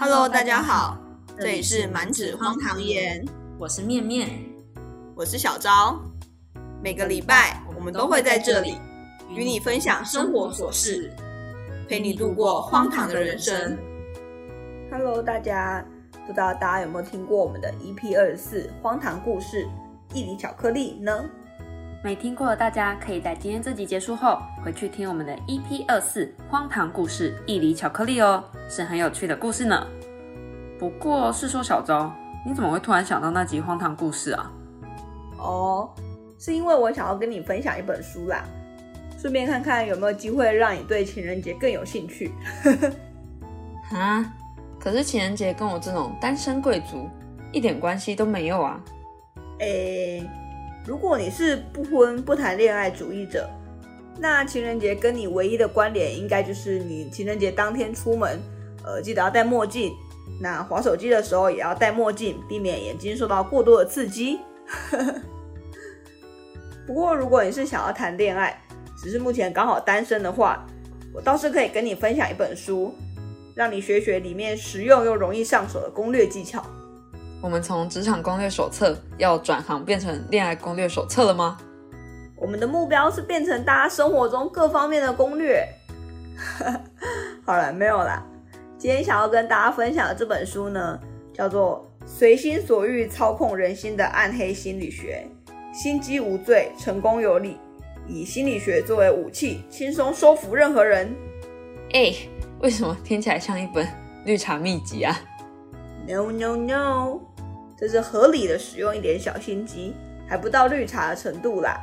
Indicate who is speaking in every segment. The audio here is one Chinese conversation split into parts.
Speaker 1: Hello，大家好，这里是满纸荒唐言，
Speaker 2: 我是面面，
Speaker 1: 我是小昭。每个礼拜我们都会在这里与你分享生活琐事，陪你度过荒唐的人生。Hello，大家，不知道大家有没有听过我们的 EP 二十四荒唐故事《一厘巧克力》呢？
Speaker 2: 没听过的大家可以在今天这集结束后回去听我们的 EP 二四荒唐故事《一厘巧克力》哦，是很有趣的故事呢。不过，是说小昭，你怎么会突然想到那集荒唐故事啊？
Speaker 1: 哦，是因为我想要跟你分享一本书啦，顺便看看有没有机会让你对情人节更有兴趣。
Speaker 2: 啊？可是情人节跟我这种单身贵族一点关系都没有啊。
Speaker 1: 诶。如果你是不婚不谈恋爱主义者，那情人节跟你唯一的关联应该就是你情人节当天出门，呃，记得要戴墨镜。那划手机的时候也要戴墨镜，避免眼睛受到过多的刺激。不过如果你是想要谈恋爱，只是目前刚好单身的话，我倒是可以跟你分享一本书，让你学学里面实用又容易上手的攻略技巧。
Speaker 2: 我们从职场攻略手册要转行变成恋爱攻略手册了吗？
Speaker 1: 我们的目标是变成大家生活中各方面的攻略。好了，没有啦。今天想要跟大家分享的这本书呢，叫做《随心所欲操控人心的暗黑心理学》，心机无罪，成功有理，以心理学作为武器，轻松收服任何人。
Speaker 2: 哎，为什么听起来像一本绿茶秘籍啊
Speaker 1: ？No no no，这是合理的使用一点小心机，还不到绿茶的程度啦。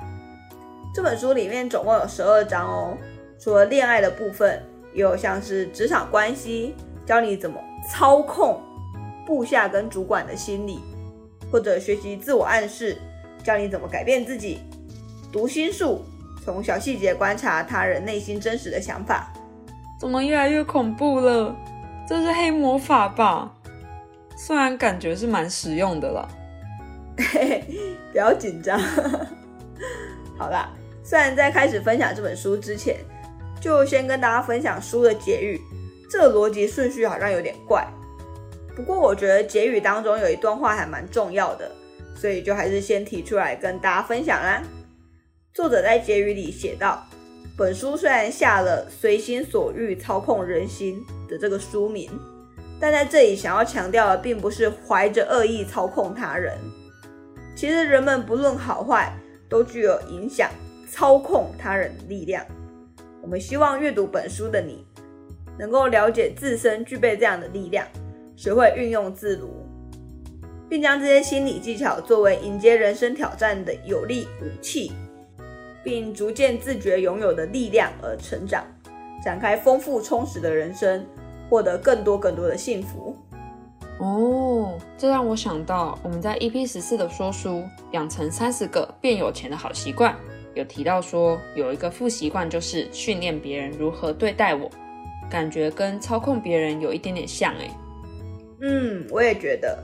Speaker 1: 这本书里面总共有十二章哦，除了恋爱的部分，也有像是职场关系，教你怎么操控部下跟主管的心理，或者学习自我暗示，教你怎么改变自己；读心术，从小细节观察他人内心真实的想法。
Speaker 2: 怎么越来越恐怖了？这是黑魔法吧？虽然感觉是蛮实用的了，
Speaker 1: 不要紧张。好啦，虽然在开始分享这本书之前，就先跟大家分享书的结语。这个逻辑顺序好像有点怪，不过我觉得结语当中有一段话还蛮重要的，所以就还是先提出来跟大家分享啦。作者在结语里写道：本书虽然下了“随心所欲操控人心”的这个书名。但在这里想要强调的，并不是怀着恶意操控他人。其实人们不论好坏，都具有影响、操控他人的力量。我们希望阅读本书的你，能够了解自身具备这样的力量，学会运用自如，并将这些心理技巧作为迎接人生挑战的有力武器，并逐渐自觉拥有的力量而成长，展开丰富充实的人生。获得更多更多的幸福
Speaker 2: 哦，这让我想到我们在 EP 十四的说书养成三十个变有钱的好习惯，有提到说有一个副习惯就是训练别人如何对待我，感觉跟操控别人有一点点像哎。
Speaker 1: 嗯，我也觉得，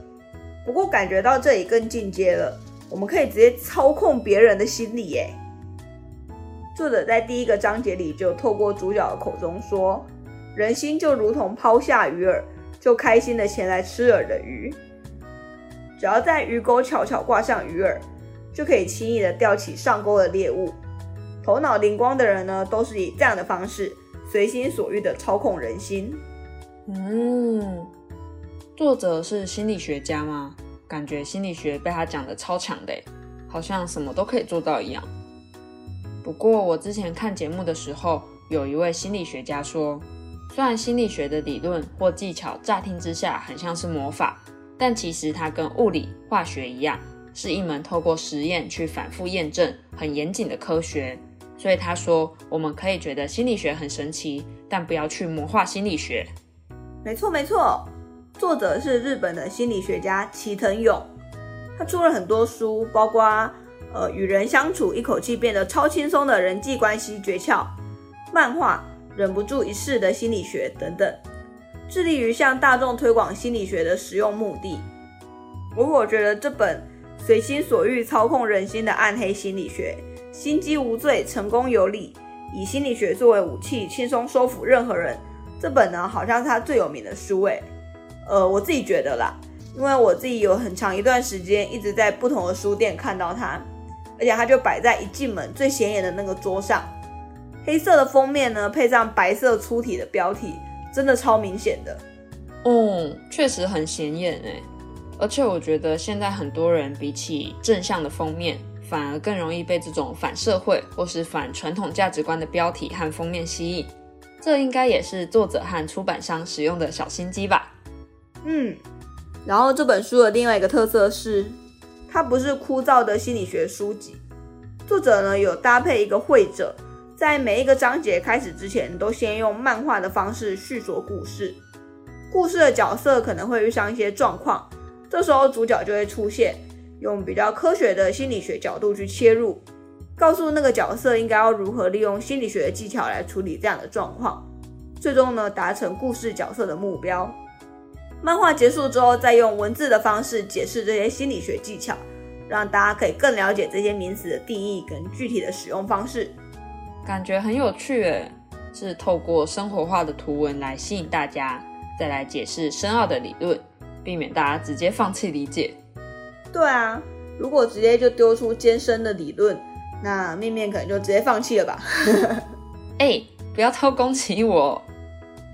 Speaker 1: 不过感觉到这里更进阶了，我们可以直接操控别人的心理哎。作者在第一个章节里就透过主角的口中说。人心就如同抛下鱼饵，就开心的前来吃饵的鱼。只要在鱼钩巧巧挂上鱼饵，就可以轻易的钓起上钩的猎物。头脑灵光的人呢，都是以这样的方式随心所欲的操控人心。
Speaker 2: 嗯，作者是心理学家吗？感觉心理学被他讲的超强的，好像什么都可以做到一样。不过我之前看节目的时候，有一位心理学家说。虽然心理学的理论或技巧乍听之下很像是魔法，但其实它跟物理、化学一样，是一门透过实验去反复验证、很严谨的科学。所以他说，我们可以觉得心理学很神奇，但不要去魔化心理学。
Speaker 1: 没错没错，作者是日本的心理学家齐藤勇，他出了很多书，包括呃与人相处一口气变得超轻松的人际关系诀窍、漫画。忍不住一试的心理学等等，致力于向大众推广心理学的实用目的。而我觉得这本随心所欲操控人心的暗黑心理学，心机无罪，成功有理，以心理学作为武器，轻松收服任何人。这本呢，好像是他最有名的书诶。呃，我自己觉得啦，因为我自己有很长一段时间一直在不同的书店看到它，而且它就摆在一进门最显眼的那个桌上，黑色的封面呢，配上白色粗体的标题，真的超明显的。
Speaker 2: 嗯，确实很显眼哎。而且我觉得现在很多人比起正向的封面，反而更容易被这种反社会或是反传统价值观的标题和封面吸引。这应该也是作者和出版商使用的小心机吧？
Speaker 1: 嗯。然后这本书的另外一个特色是，它不是枯燥的心理学书籍，作者呢有搭配一个会者，在每一个章节开始之前，都先用漫画的方式叙说故事。故事的角色可能会遇上一些状况。这时候主角就会出现，用比较科学的心理学角度去切入，告诉那个角色应该要如何利用心理学的技巧来处理这样的状况，最终呢达成故事角色的目标。漫画结束之后，再用文字的方式解释这些心理学技巧，让大家可以更了解这些名词的定义跟具体的使用方式，
Speaker 2: 感觉很有趣诶，是透过生活化的图文来吸引大家，再来解释深奥的理论。避免大家直接放弃理解。
Speaker 1: 对啊，如果直接就丢出艰深的理论，那面面可能就直接放弃了吧。
Speaker 2: 哎，不要偷攻击我。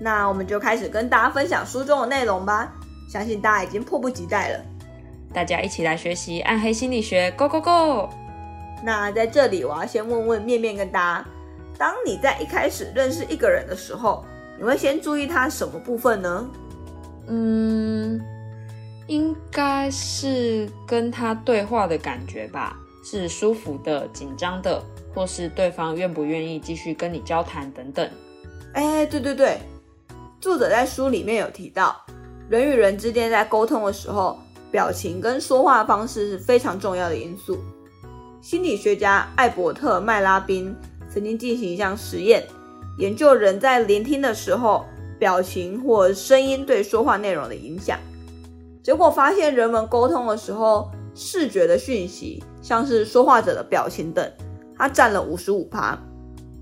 Speaker 1: 那我们就开始跟大家分享书中的内容吧。相信大家已经迫不及待了。
Speaker 2: 大家一起来学习暗黑心理学，Go Go Go！
Speaker 1: 那在这里，我要先问问面面跟大家：当你在一开始认识一个人的时候，你会先注意他什么部分呢？
Speaker 2: 嗯。应该是跟他对话的感觉吧，是舒服的、紧张的，或是对方愿不愿意继续跟你交谈等等。
Speaker 1: 哎，对对对，作者在书里面有提到，人与人之间在沟通的时候，表情跟说话方式是非常重要的因素。心理学家艾伯特·麦拉宾曾经进行一项实验，研究人在聆听的时候，表情或声音对说话内容的影响。结果发现，人们沟通的时候，视觉的讯息，像是说话者的表情等，它占了五十五趴；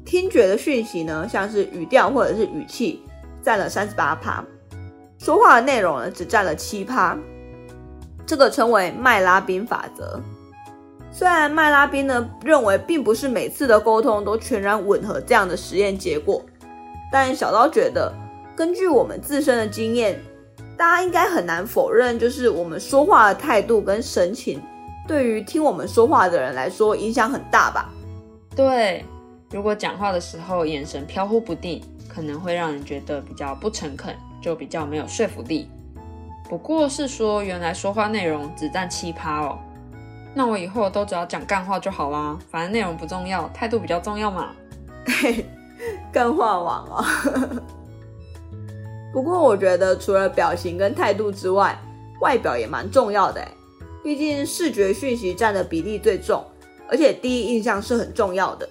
Speaker 1: 听觉的讯息呢，像是语调或者是语气，占了三十八趴；说话的内容呢，只占了七趴。这个称为麦拉宾法则。虽然麦拉宾呢认为，并不是每次的沟通都全然吻合这样的实验结果，但小刀觉得，根据我们自身的经验。大家应该很难否认，就是我们说话的态度跟神情，对于听我们说话的人来说影响很大吧？
Speaker 2: 对，如果讲话的时候眼神飘忽不定，可能会让人觉得比较不诚恳，就比较没有说服力。不过是说，原来说话内容只占七趴哦，那我以后都只要讲干话就好啦，反正内容不重要，态度比较重要嘛。
Speaker 1: 干话王啊！不过我觉得除了表情跟态度之外，外表也蛮重要的毕竟视觉讯息占的比例最重，而且第一印象是很重要的。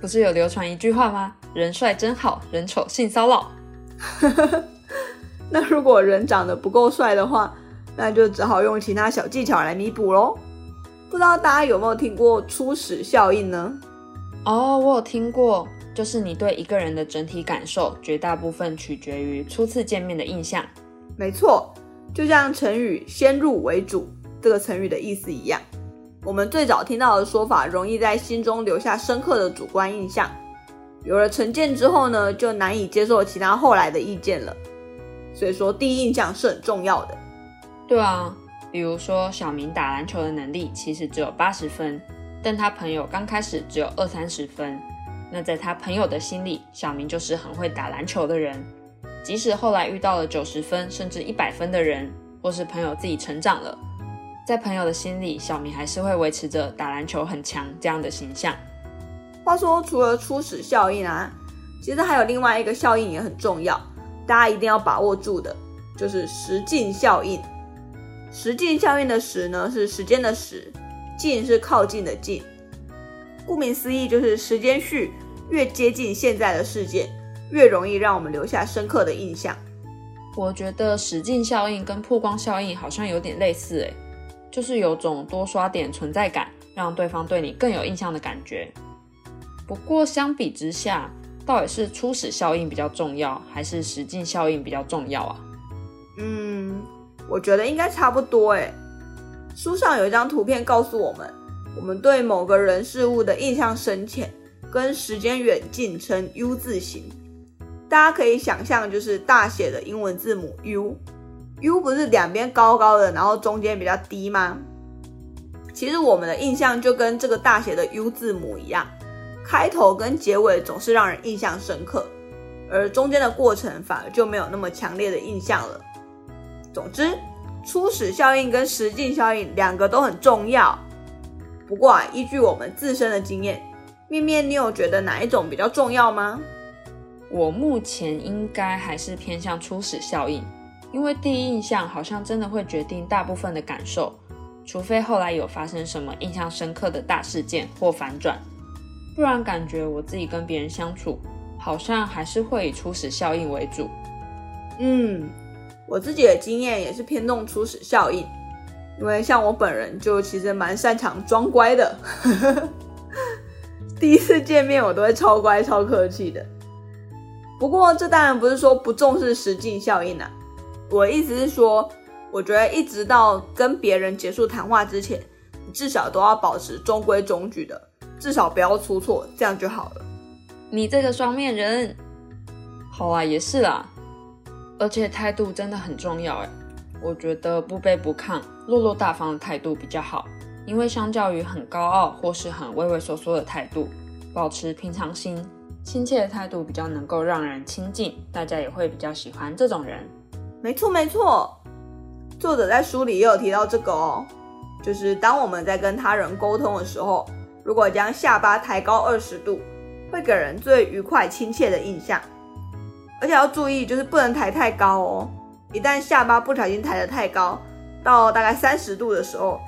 Speaker 2: 不是有流传一句话吗？人帅真好人丑性骚扰。
Speaker 1: 那如果人长得不够帅的话，那就只好用其他小技巧来弥补喽。不知道大家有没有听过初始效应呢？
Speaker 2: 哦，我有听过。就是你对一个人的整体感受，绝大部分取决于初次见面的印象。
Speaker 1: 没错，就像成语“先入为主”这个成语的意思一样，我们最早听到的说法，容易在心中留下深刻的主观印象。有了成见之后呢，就难以接受其他后来的意见了。所以说，第一印象是很重要的。
Speaker 2: 对啊，比如说小明打篮球的能力其实只有八十分，但他朋友刚开始只有二三十分。那在他朋友的心里，小明就是很会打篮球的人。即使后来遇到了九十分甚至一百分的人，或是朋友自己成长了，在朋友的心里，小明还是会维持着打篮球很强这样的形象。
Speaker 1: 话说，除了初始效应啊，其实还有另外一个效应也很重要，大家一定要把握住的，就是时近效应。时近效应的时呢，是时间的时，近是靠近的近。顾名思义，就是时间序。越接近现在的事件，越容易让我们留下深刻的印象。
Speaker 2: 我觉得实境效应跟曝光效应好像有点类似，诶，就是有种多刷点存在感，让对方对你更有印象的感觉。不过相比之下，到底是初始效应比较重要，还是实境效应比较重要啊？
Speaker 1: 嗯，我觉得应该差不多诶。书上有一张图片告诉我们，我们对某个人事物的印象深浅，跟时间远近呈 U 字形。大家可以想象，就是大写的英文字母 U，U 不是两边高高的，然后中间比较低吗？其实我们的印象就跟这个大写的 U 字母一样，开头跟结尾总是让人印象深刻，而中间的过程反而就没有那么强烈的印象了。总之，初始效应跟实境效应两个都很重要。不过啊，依据我们自身的经验，面面，你有觉得哪一种比较重要吗？
Speaker 2: 我目前应该还是偏向初始效应，因为第一印象好像真的会决定大部分的感受，除非后来有发生什么印象深刻的大事件或反转，不然感觉我自己跟别人相处，好像还是会以初始效应为主。
Speaker 1: 嗯，我自己的经验也是偏重初始效应，因为像我本人就其实蛮擅长装乖的，第一次见面我都会超乖超客气的。不过，这当然不是说不重视实际效应啊。我意思是说，我觉得一直到跟别人结束谈话之前，至少都要保持中规中矩的，至少不要出错，这样就好了。
Speaker 2: 你这个双面人，好啊，也是啦。而且态度真的很重要哎。我觉得不卑不亢、落落大方的态度比较好，因为相较于很高傲或是很畏畏缩缩的态度，保持平常心。亲切的态度比较能够让人亲近，大家也会比较喜欢这种人。
Speaker 1: 没错没错，作者在书里也有提到这个哦，就是当我们在跟他人沟通的时候，如果将下巴抬高二十度，会给人最愉快亲切的印象。而且要注意，就是不能抬太高哦，一旦下巴不小心抬得太高，到大概三十度的时候，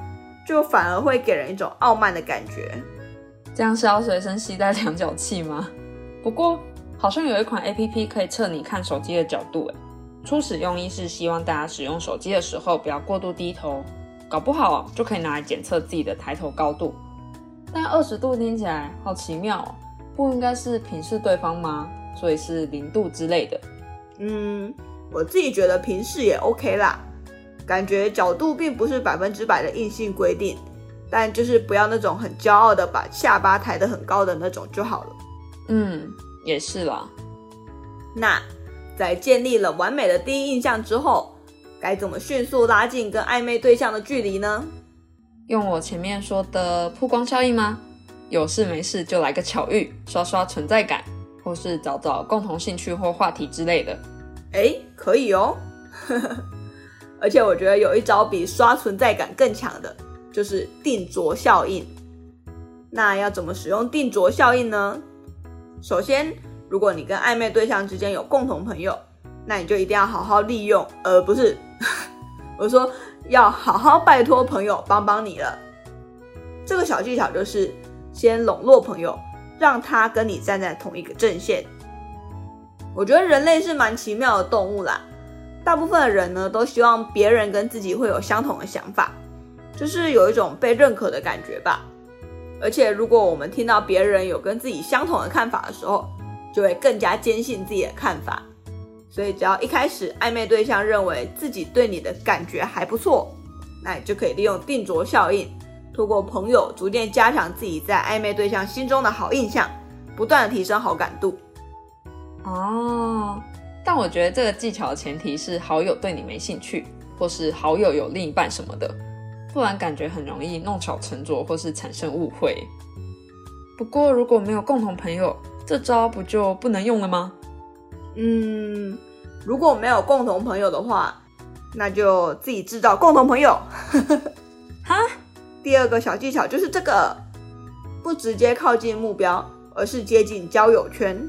Speaker 1: 就反而会给人一种傲慢的感觉。
Speaker 2: 这样是要随身携带量角器吗？不过好像有一款 A P P 可以测你看手机的角度，诶，初始用意是希望大家使用手机的时候不要过度低头，搞不好就可以拿来检测自己的抬头高度。但二十度听起来好奇妙哦，不应该是平视对方吗？所以是零度之类的。
Speaker 1: 嗯，我自己觉得平视也 O K 啦，感觉角度并不是百分之百的硬性规定，但就是不要那种很骄傲的把下巴抬得很高的那种就好了。
Speaker 2: 嗯，也是啦。
Speaker 1: 那在建立了完美的第一印象之后，该怎么迅速拉近跟暧昧对象的距离呢？
Speaker 2: 用我前面说的曝光效应吗？有事没事就来个巧遇，刷刷存在感，或是找找共同兴趣或话题之类的。
Speaker 1: 哎，可以哦。而且我觉得有一招比刷存在感更强的，就是定着效应。那要怎么使用定着效应呢？首先，如果你跟暧昧对象之间有共同朋友，那你就一定要好好利用，而不是 我说要好好拜托朋友帮帮你了。这个小技巧就是先笼络朋友，让他跟你站在同一个阵线。我觉得人类是蛮奇妙的动物啦，大部分的人呢都希望别人跟自己会有相同的想法，就是有一种被认可的感觉吧。而且，如果我们听到别人有跟自己相同的看法的时候，就会更加坚信自己的看法。所以，只要一开始暧昧对象认为自己对你的感觉还不错，那你就可以利用定着效应，通过朋友逐渐加强自己在暧昧对象心中的好印象，不断的提升好感度。
Speaker 2: 哦，但我觉得这个技巧的前提是好友对你没兴趣，或是好友有另一半什么的。不然感觉很容易弄巧成拙，或是产生误会。不过如果没有共同朋友，这招不就不能用了吗？
Speaker 1: 嗯，如果没有共同朋友的话，那就自己制造共同朋友。第二个小技巧就是这个，不直接靠近目标，而是接近交友圈。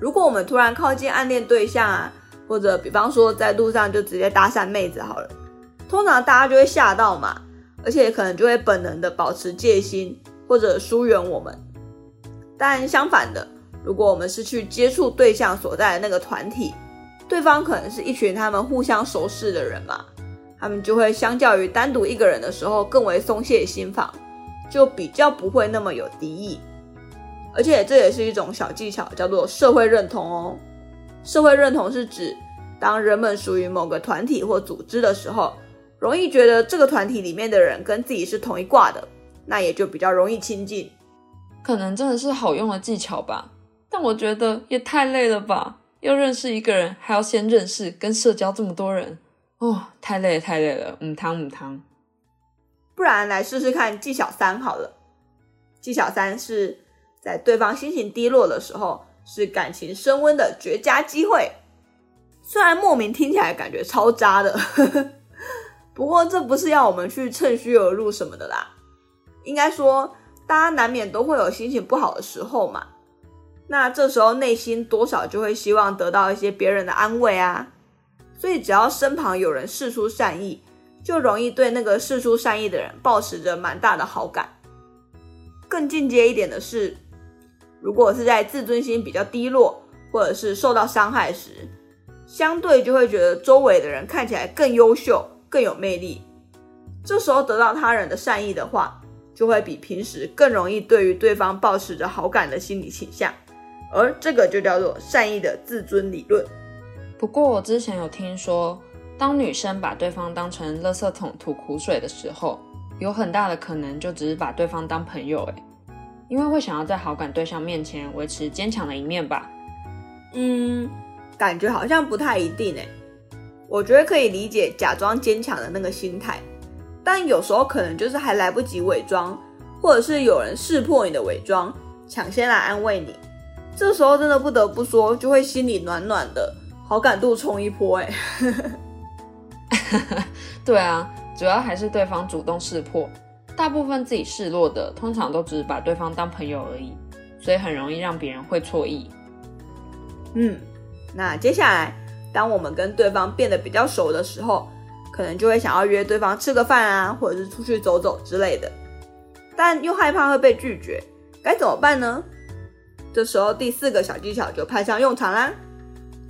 Speaker 1: 如果我们突然靠近暗恋对象啊，或者比方说在路上就直接搭讪妹子好了，通常大家就会吓到嘛。而且可能就会本能的保持戒心或者疏远我们，但相反的，如果我们是去接触对象所在的那个团体，对方可能是一群他们互相熟识的人嘛，他们就会相较于单独一个人的时候更为松懈心防，就比较不会那么有敌意。而且这也是一种小技巧，叫做社会认同哦。社会认同是指当人们属于某个团体或组织的时候，容易觉得这个团体里面的人跟自己是同一挂的，那也就比较容易亲近。
Speaker 2: 可能真的是好用的技巧吧，但我觉得也太累了吧！要认识一个人，还要先认识跟社交这么多人，哦，太累，太累了，母汤母汤。
Speaker 1: 不然来试试看技巧三好了。技巧三是在对方心情低落的时候，是感情升温的绝佳机会。虽然莫名听起来感觉超渣的，不过这不是要我们去趁虚而入什么的啦。应该说，大家难免都会有心情不好的时候嘛。那这时候内心多少就会希望得到一些别人的安慰啊。所以只要身旁有人示出善意。就容易对那个事出善意的人抱持着蛮大的好感。更进阶一点的是，如果是在自尊心比较低落，或者是受到伤害时，相对就会觉得周围的人看起来更优秀、更有魅力。这时候得到他人的善意的话，就会比平时更容易对于对方抱持着好感的心理倾向。而这个就叫做善意的自尊理论。
Speaker 2: 不过我之前有听说。当女生把对方当成垃圾桶吐苦水的时候，有很大的可能就只是把对方当朋友，诶，因为会想要在好感对象面前维持坚强的一面吧。
Speaker 1: 嗯，感觉好像不太一定诶。我觉得可以理解假装坚强的那个心态，但有时候可能就是还来不及伪装，或者是有人识破你的伪装，抢先来安慰你，这时候真的不得不说，就会心里暖暖的，好感度冲一波，诶。
Speaker 2: 对啊，主要还是对方主动示破，大部分自己示弱的，通常都只是把对方当朋友而已，所以很容易让别人会错意。
Speaker 1: 嗯，那接下来，当我们跟对方变得比较熟的时候，可能就会想要约对方吃个饭啊，或者是出去走走之类的，但又害怕会被拒绝，该怎么办呢？这时候第四个小技巧就派上用场啦。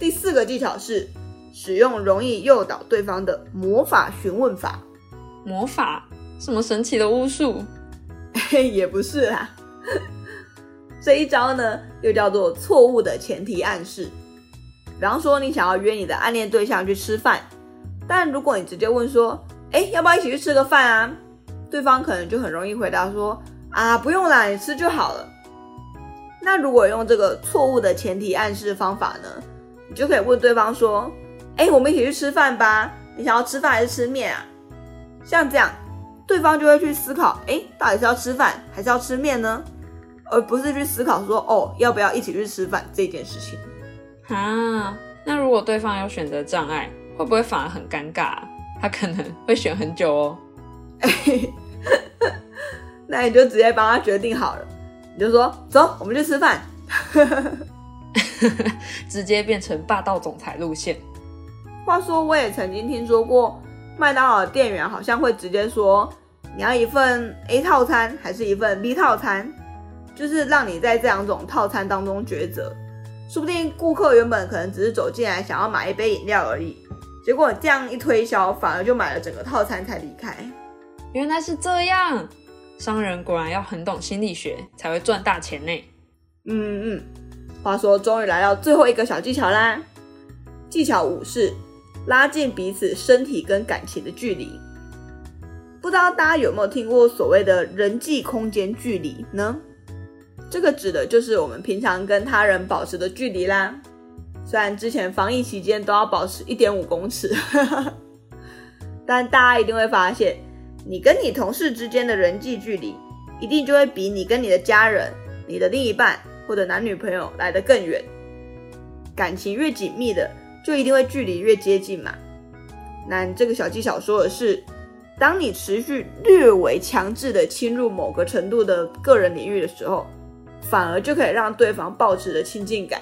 Speaker 1: 第四个技巧是。使用容易诱导对方的魔法询问法，
Speaker 2: 魔法？什么神奇的巫术？
Speaker 1: 也不是啦。这一招呢，又叫做错误的前提暗示。比方说，你想要约你的暗恋对象去吃饭，但如果你直接问说：“哎，要不要一起去吃个饭啊？”对方可能就很容易回答说：“啊，不用啦，你吃就好了。”那如果用这个错误的前提暗示方法呢，你就可以问对方说。哎，我们一起去吃饭吧。你想要吃饭还是吃面啊？像这样，对方就会去思考，哎，到底是要吃饭还是要吃面呢？而不是去思考说，哦，要不要一起去吃饭这件事情。
Speaker 2: 啊，那如果对方有选择障碍，会不会反而很尴尬？他可能会选很久哦。
Speaker 1: 那你就直接帮他决定好了，你就说，走，我们去吃饭。
Speaker 2: 直接变成霸道总裁路线。
Speaker 1: 话说，我也曾经听说过，麦当劳的店员好像会直接说，你要一份 A 套餐还是一份 B 套餐，就是让你在这两种套餐当中抉择。说不定顾客原本可能只是走进来想要买一杯饮料而已，结果这样一推销，反而就买了整个套餐才离开。
Speaker 2: 原来是这样，商人果然要很懂心理学才会赚大钱呢。
Speaker 1: 嗯嗯，话说，终于来到最后一个小技巧啦，技巧五是。拉近彼此身体跟感情的距离，不知道大家有没有听过所谓的人际空间距离呢？这个指的就是我们平常跟他人保持的距离啦。虽然之前防疫期间都要保持一点五公尺，但大家一定会发现，你跟你同事之间的人际距离，一定就会比你跟你的家人、你的另一半或者男女朋友来得更远。感情越紧密的。就一定会距离越接近嘛？那这个小技巧说的是，当你持续略微强制的侵入某个程度的个人领域的时候，反而就可以让对方保持的亲近感。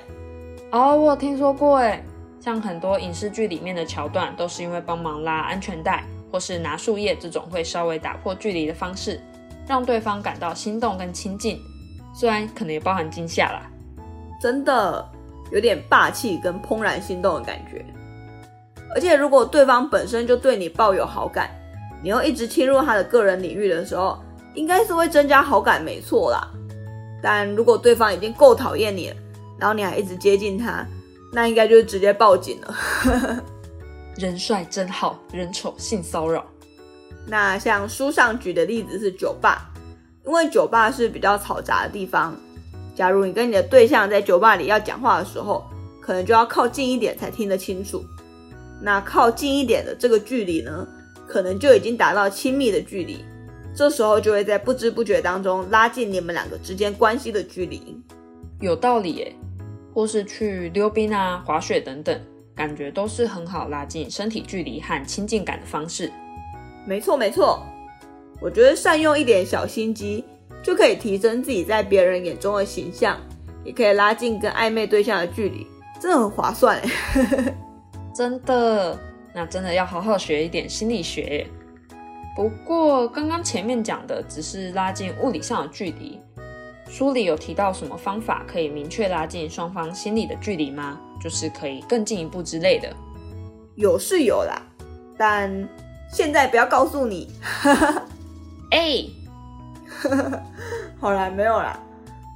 Speaker 2: 哦，我有听说过诶，像很多影视剧里面的桥段，都是因为帮忙拉安全带，或是拿树叶这种会稍微打破距离的方式，让对方感到心动跟亲近，虽然可能也包含惊吓啦。
Speaker 1: 真的。有点霸气跟怦然心动的感觉，而且如果对方本身就对你抱有好感，你又一直侵入他的个人领域的时候，应该是会增加好感，没错啦。但如果对方已经够讨厌你了，然后你还一直接近他，那应该就是直接报警了。
Speaker 2: 人帅真好人丑性骚扰。
Speaker 1: 那像书上举的例子是酒吧，因为酒吧是比较嘈杂的地方。假如你跟你的对象在酒吧里要讲话的时候，可能就要靠近一点才听得清楚。那靠近一点的这个距离呢，可能就已经达到亲密的距离。这时候就会在不知不觉当中拉近你们两个之间关系的距离。
Speaker 2: 有道理耶，或是去溜冰啊、滑雪等等，感觉都是很好拉近身体距离和亲近感的方式。
Speaker 1: 没错没错，我觉得善用一点小心机，就可以提升自己在别人眼中的形象，也可以拉近跟暧昧对象的距离，真的很划算哎。
Speaker 2: 真的，那真的要好好学一点心理学。不过刚刚前面讲的只是拉近物理上的距离，书里有提到什么方法可以明确拉近双方心理的距离吗？就是可以更进一步之类的。
Speaker 1: 有是有啦，但现在不要告诉你。
Speaker 2: 哎，
Speaker 1: 好啦，没有啦，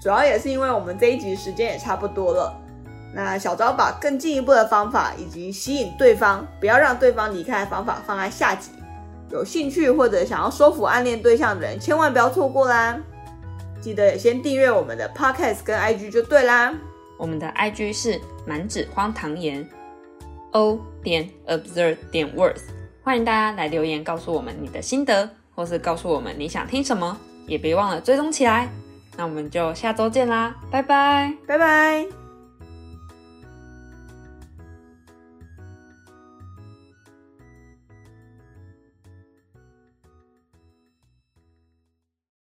Speaker 1: 主要也是因为我们这一集时间也差不多了。那小昭把更进一步的方法以及吸引对方，不要让对方离开的方法放在下集。有兴趣或者想要说服暗恋对象的人，千万不要错过啦！记得也先订阅我们的 Podcast 跟 IG 就对啦。
Speaker 2: 我们的 IG 是满纸荒唐言，O 点 observe 点 worth，欢迎大家来留言告诉我们你的心得，或是告诉我们你想听什么，也别忘了追踪起来。那我们就下周见啦，拜拜，
Speaker 1: 拜拜。